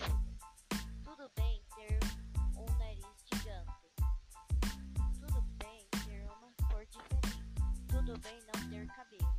tudo bem ter um nariz de. Tudo bem ter uma cor diferente. Tudo bem não ter cabelo.